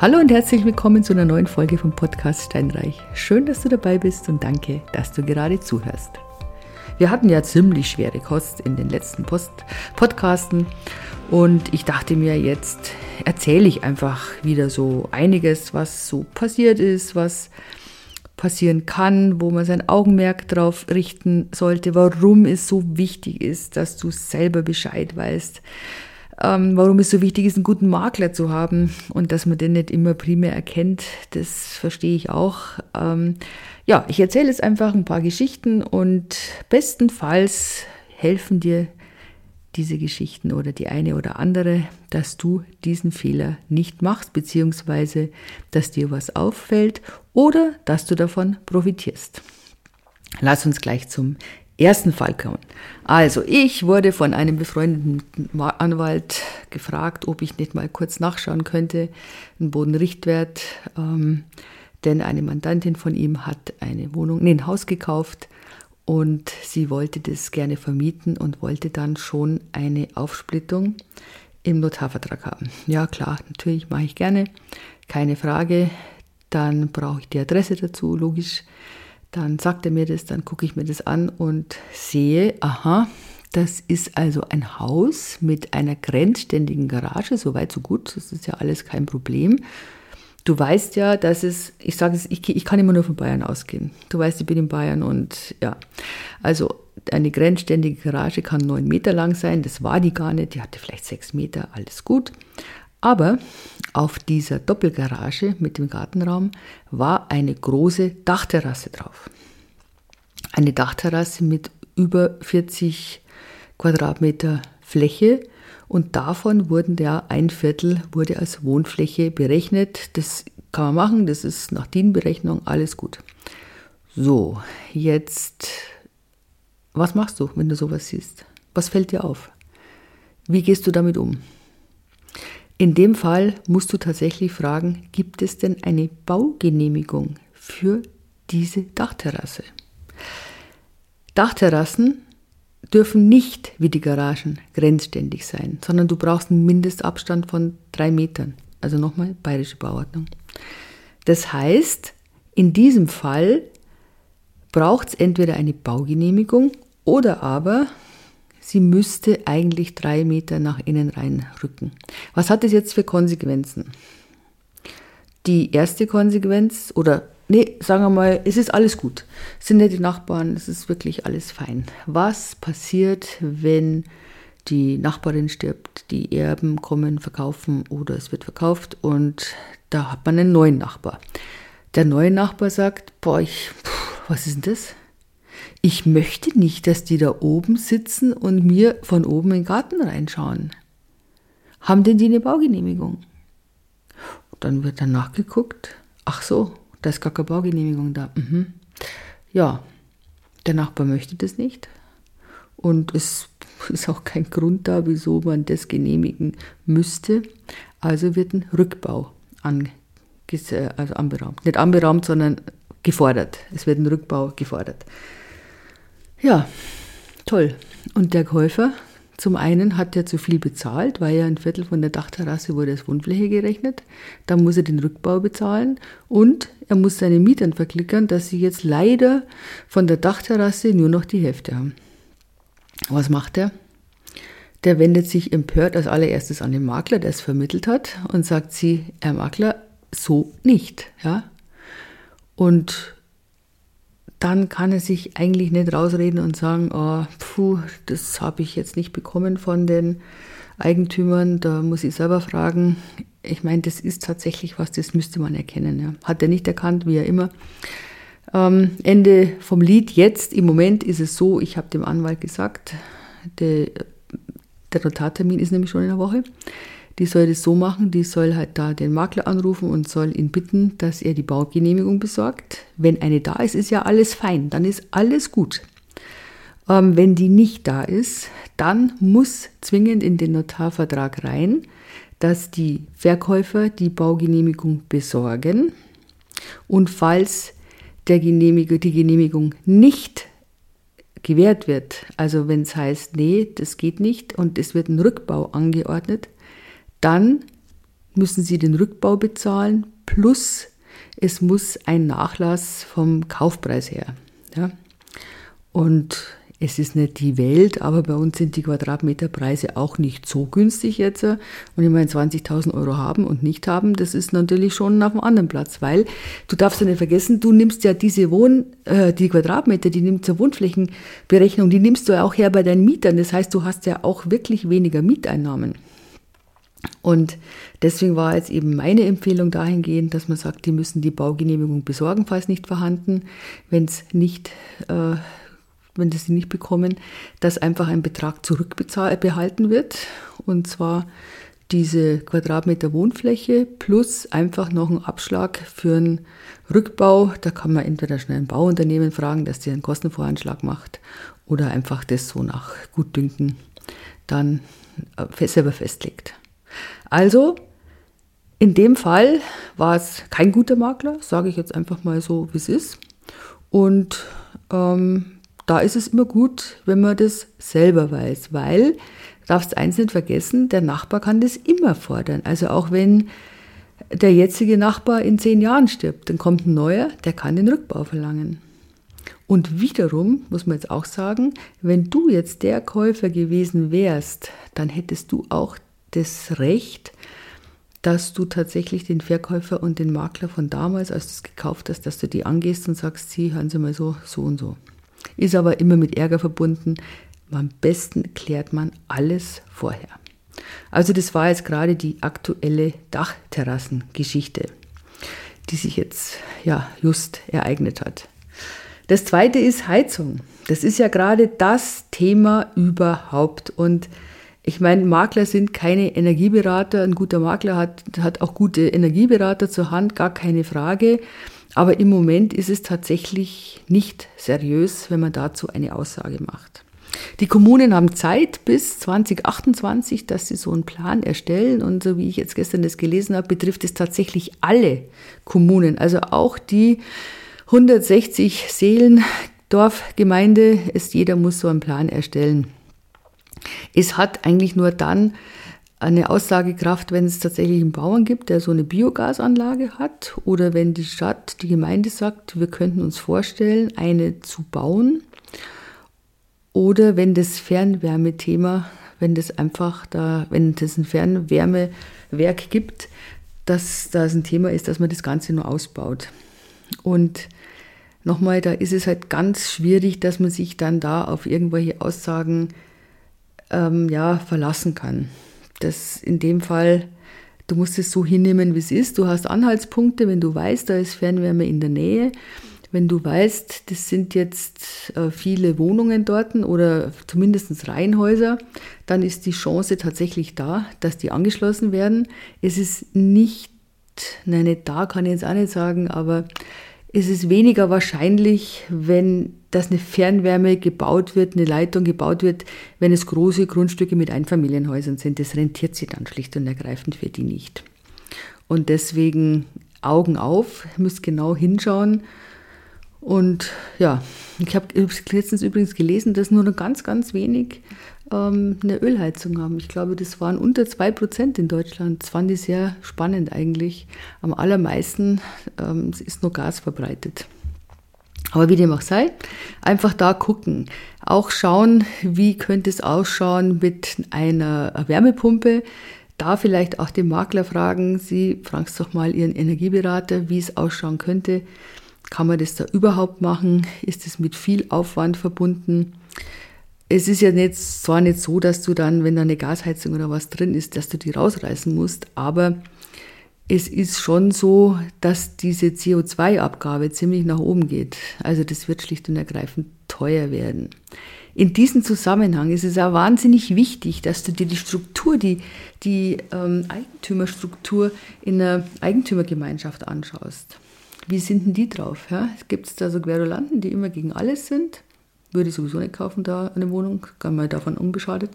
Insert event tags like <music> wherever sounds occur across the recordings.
Hallo und herzlich willkommen zu einer neuen Folge vom Podcast Steinreich. Schön, dass du dabei bist und danke, dass du gerade zuhörst. Wir hatten ja ziemlich schwere Kost in den letzten Post Podcasten und ich dachte mir, jetzt erzähle ich einfach wieder so einiges, was so passiert ist, was passieren kann, wo man sein Augenmerk drauf richten sollte, warum es so wichtig ist, dass du selber Bescheid weißt, ähm, warum es so wichtig ist, einen guten Makler zu haben und dass man den nicht immer primär erkennt, das verstehe ich auch. Ähm, ja, ich erzähle jetzt einfach ein paar Geschichten und bestenfalls helfen dir diese Geschichten oder die eine oder andere, dass du diesen Fehler nicht machst, beziehungsweise dass dir was auffällt oder dass du davon profitierst. Lass uns gleich zum ersten Fall kommen. Also, ich wurde von einem befreundeten Anwalt gefragt, ob ich nicht mal kurz nachschauen könnte, einen Bodenrichtwert, ähm, denn eine Mandantin von ihm hat eine Wohnung, nee, ein Haus gekauft und sie wollte das gerne vermieten und wollte dann schon eine Aufsplittung im Notarvertrag haben. Ja, klar, natürlich mache ich gerne, keine Frage. Dann brauche ich die Adresse dazu, logisch. Dann sagt er mir das, dann gucke ich mir das an und sehe, aha, das ist also ein Haus mit einer grenzständigen Garage, so weit, so gut, das ist ja alles kein Problem. Du weißt ja, dass es, ich sage es, ich, ich kann immer nur von Bayern ausgehen. Du weißt, ich bin in Bayern und ja, also eine grenzständige Garage kann neun Meter lang sein, das war die gar nicht, die hatte vielleicht sechs Meter, alles gut. Aber auf dieser Doppelgarage mit dem Gartenraum war eine große Dachterrasse drauf. Eine Dachterrasse mit über 40 Quadratmeter Fläche und davon wurden der ein Viertel wurde als Wohnfläche berechnet. Das kann man machen, das ist nach DIN-Berechnung alles gut. So, jetzt, was machst du, wenn du sowas siehst? Was fällt dir auf? Wie gehst du damit um? In dem Fall musst du tatsächlich fragen, gibt es denn eine Baugenehmigung für diese Dachterrasse? Dachterrassen dürfen nicht wie die Garagen grenzständig sein, sondern du brauchst einen Mindestabstand von drei Metern. Also nochmal bayerische Bauordnung. Das heißt, in diesem Fall braucht es entweder eine Baugenehmigung oder aber sie müsste eigentlich drei Meter nach innen reinrücken. Was hat das jetzt für Konsequenzen? Die erste Konsequenz, oder nee, sagen wir mal, es ist alles gut. Es sind nette Nachbarn, es ist wirklich alles fein. Was passiert, wenn die Nachbarin stirbt, die Erben kommen, verkaufen oder es wird verkauft und da hat man einen neuen Nachbar. Der neue Nachbar sagt, boah, ich, was ist denn das? Ich möchte nicht, dass die da oben sitzen und mir von oben in den Garten reinschauen. Haben denn die eine Baugenehmigung? dann wird dann nachgeguckt. Ach so, da ist gar keine Baugenehmigung da. Mhm. Ja, der Nachbar möchte das nicht. Und es <laughs> ist auch kein Grund da, wieso man das genehmigen müsste. Also wird ein Rückbau also anberaumt. Nicht anberaumt, sondern gefordert. Es wird ein Rückbau gefordert. Ja, toll. Und der Käufer, zum einen hat er zu viel bezahlt, weil ja ein Viertel von der Dachterrasse wurde als Wohnfläche gerechnet. Dann muss er den Rückbau bezahlen und er muss seine Mietern verklickern, dass sie jetzt leider von der Dachterrasse nur noch die Hälfte haben. Was macht er? Der wendet sich empört als allererstes an den Makler, der es vermittelt hat, und sagt sie, Herr Makler, so nicht, ja. Und dann kann er sich eigentlich nicht rausreden und sagen, oh, puh, das habe ich jetzt nicht bekommen von den Eigentümern, da muss ich selber fragen. Ich meine, das ist tatsächlich was, das müsste man erkennen. Ja. Hat er nicht erkannt, wie er immer. Ähm, Ende vom Lied. Jetzt im Moment ist es so, ich habe dem Anwalt gesagt, der, der Notartermin ist nämlich schon in der Woche die soll das so machen, die soll halt da den Makler anrufen und soll ihn bitten, dass er die Baugenehmigung besorgt. Wenn eine da ist, ist ja alles fein, dann ist alles gut. Ähm, wenn die nicht da ist, dann muss zwingend in den Notarvertrag rein, dass die Verkäufer die Baugenehmigung besorgen und falls der Genehmigung, die Genehmigung nicht gewährt wird, also wenn es heißt, nee, das geht nicht und es wird ein Rückbau angeordnet, dann müssen sie den Rückbau bezahlen, plus es muss ein Nachlass vom Kaufpreis her. Ja? Und es ist nicht die Welt, aber bei uns sind die Quadratmeterpreise auch nicht so günstig jetzt. Und ich meine, 20.000 Euro haben und nicht haben, das ist natürlich schon auf einem anderen Platz, weil du darfst ja nicht vergessen, du nimmst ja diese Wohn, äh, die Quadratmeter, die nimmst zur Wohnflächenberechnung, die nimmst du ja auch her bei deinen Mietern. Das heißt, du hast ja auch wirklich weniger Mieteinnahmen. Und deswegen war jetzt eben meine Empfehlung dahingehend, dass man sagt, die müssen die Baugenehmigung besorgen, falls nicht vorhanden. Wenn es nicht äh, wenn sie nicht bekommen, dass einfach ein Betrag zurückbehalten wird. Und zwar diese Quadratmeter Wohnfläche plus einfach noch ein Abschlag für einen Rückbau. Da kann man entweder schnell ein Bauunternehmen fragen, dass die einen Kostenvoranschlag macht oder einfach das so nach Gutdünken dann äh, selber festlegt. Also in dem Fall war es kein guter Makler, sage ich jetzt einfach mal so, wie es ist. Und ähm, da ist es immer gut, wenn man das selber weiß, weil, darfst eins nicht vergessen, der Nachbar kann das immer fordern. Also auch wenn der jetzige Nachbar in zehn Jahren stirbt, dann kommt ein neuer, der kann den Rückbau verlangen. Und wiederum muss man jetzt auch sagen, wenn du jetzt der Käufer gewesen wärst, dann hättest du auch das Recht, dass du tatsächlich den Verkäufer und den Makler von damals, als du es gekauft hast, dass du die angehst und sagst, sie, hören Sie mal so, so und so ist aber immer mit Ärger verbunden. Am besten klärt man alles vorher. Also das war jetzt gerade die aktuelle Dachterrassengeschichte, die sich jetzt ja just ereignet hat. Das zweite ist Heizung. Das ist ja gerade das Thema überhaupt. Und ich meine, Makler sind keine Energieberater. Ein guter Makler hat, hat auch gute Energieberater zur Hand, gar keine Frage. Aber im Moment ist es tatsächlich nicht seriös, wenn man dazu eine Aussage macht. Die Kommunen haben Zeit bis 2028, dass sie so einen Plan erstellen. Und so wie ich jetzt gestern das gelesen habe, betrifft es tatsächlich alle Kommunen, also auch die 160 Seelen Dorfgemeinde. Es, jeder muss so einen Plan erstellen. Es hat eigentlich nur dann eine Aussagekraft, wenn es tatsächlich einen Bauern gibt, der so eine Biogasanlage hat oder wenn die Stadt, die Gemeinde sagt, wir könnten uns vorstellen, eine zu bauen oder wenn das Fernwärmethema, wenn das einfach da, wenn es ein Fernwärmewerk gibt, dass das ein Thema ist, dass man das Ganze nur ausbaut. Und nochmal, da ist es halt ganz schwierig, dass man sich dann da auf irgendwelche Aussagen ähm, ja, verlassen kann das in dem Fall, du musst es so hinnehmen, wie es ist. Du hast Anhaltspunkte, wenn du weißt, da ist Fernwärme in der Nähe. Wenn du weißt, das sind jetzt äh, viele Wohnungen dort oder zumindest Reihenhäuser, dann ist die Chance tatsächlich da, dass die angeschlossen werden. Es ist nicht, nein, nicht da kann ich jetzt auch nicht sagen, aber es ist weniger wahrscheinlich, wenn dass eine Fernwärme gebaut wird, eine Leitung gebaut wird, wenn es große Grundstücke mit Einfamilienhäusern sind. Das rentiert sich dann schlicht und ergreifend für die nicht. Und deswegen Augen auf, müsst genau hinschauen. Und ja, ich habe letztens übrigens gelesen, dass nur noch ganz, ganz wenig ähm, eine Ölheizung haben. Ich glaube, das waren unter 2% in Deutschland. Das fand ich sehr spannend eigentlich. Am allermeisten ähm, ist nur Gas verbreitet. Aber wie dem auch sei, einfach da gucken. Auch schauen, wie könnte es ausschauen mit einer Wärmepumpe. Da vielleicht auch den Makler fragen, Sie fragen es doch mal Ihren Energieberater, wie es ausschauen könnte. Kann man das da überhaupt machen? Ist es mit viel Aufwand verbunden? Es ist ja nicht, zwar nicht so, dass du dann, wenn da eine Gasheizung oder was drin ist, dass du die rausreißen musst, aber es ist schon so, dass diese CO2-Abgabe ziemlich nach oben geht. Also das wird schlicht und ergreifend teuer werden. In diesem Zusammenhang ist es auch wahnsinnig wichtig, dass du dir die Struktur, die, die ähm, Eigentümerstruktur in einer Eigentümergemeinschaft anschaust. Wie sind denn die drauf? Ja? Gibt es da so Querulanten, die immer gegen alles sind? Würde ich sowieso nicht kaufen, da eine Wohnung, kann man davon unbeschadet.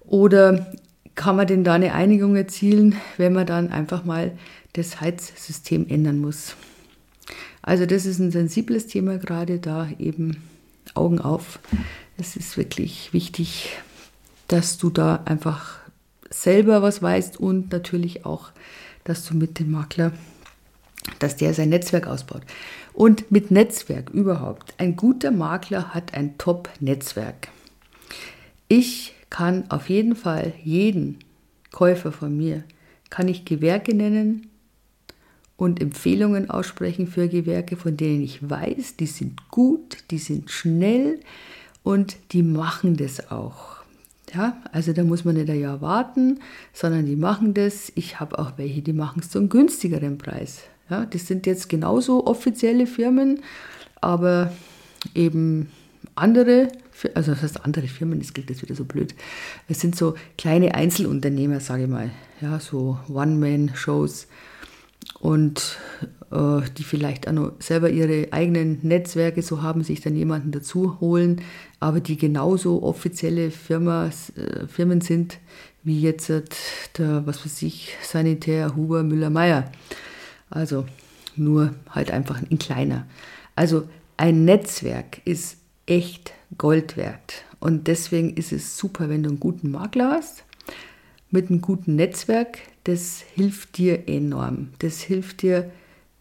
Oder kann man denn da eine Einigung erzielen, wenn man dann einfach mal das Heizsystem ändern muss? Also das ist ein sensibles Thema gerade da eben Augen auf. Es ist wirklich wichtig, dass du da einfach selber was weißt und natürlich auch, dass du mit dem Makler, dass der sein Netzwerk ausbaut. Und mit Netzwerk überhaupt. Ein guter Makler hat ein Top-Netzwerk. Ich kann auf jeden Fall jeden Käufer von mir, kann ich Gewerke nennen und Empfehlungen aussprechen für Gewerke, von denen ich weiß, die sind gut, die sind schnell und die machen das auch. Ja, also da muss man nicht ein Jahr warten, sondern die machen das. Ich habe auch welche, die machen es zu einem günstigeren Preis. Ja, das sind jetzt genauso offizielle Firmen, aber eben andere, also das heißt andere Firmen, das klingt jetzt wieder so blöd. Es sind so kleine Einzelunternehmer, sage ich mal, ja, so One-Man-Shows und äh, die vielleicht auch noch selber ihre eigenen Netzwerke so haben, sich dann jemanden dazu holen, aber die genauso offizielle Firma, äh, Firmen sind wie jetzt der, was weiß ich, Sanitär Huber Müller-Meyer. Also nur halt einfach ein kleiner. Also ein Netzwerk ist echt Gold wert. Und deswegen ist es super, wenn du einen guten Makler hast, mit einem guten Netzwerk. Das hilft dir enorm. Das hilft dir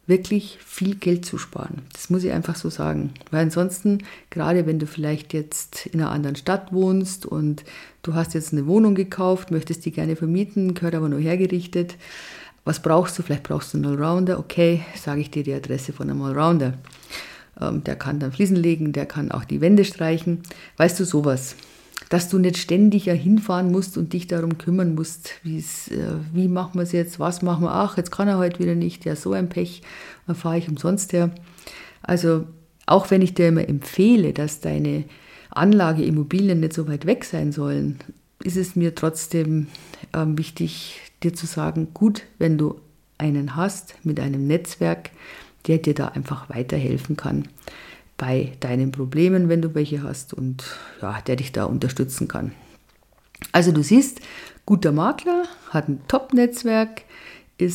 wirklich viel Geld zu sparen. Das muss ich einfach so sagen. Weil ansonsten, gerade wenn du vielleicht jetzt in einer anderen Stadt wohnst und du hast jetzt eine Wohnung gekauft, möchtest die gerne vermieten, gehört aber nur hergerichtet. Was brauchst du? Vielleicht brauchst du einen Allrounder. Okay, sage ich dir die Adresse von einem Allrounder. Ähm, der kann dann Fliesen legen, der kann auch die Wände streichen. Weißt du sowas? Dass du nicht ständig ja hinfahren musst und dich darum kümmern musst, äh, wie machen wir es jetzt, was machen wir, ach, jetzt kann er heute wieder nicht, ja, so ein Pech, dann fahre ich umsonst her. Also auch wenn ich dir immer empfehle, dass deine Anlageimmobilien nicht so weit weg sein sollen, ist es mir trotzdem äh, wichtig, dir zu sagen, gut, wenn du einen hast mit einem Netzwerk, der dir da einfach weiterhelfen kann bei deinen Problemen, wenn du welche hast und ja, der dich da unterstützen kann. Also du siehst, guter Makler hat ein Top-Netzwerk,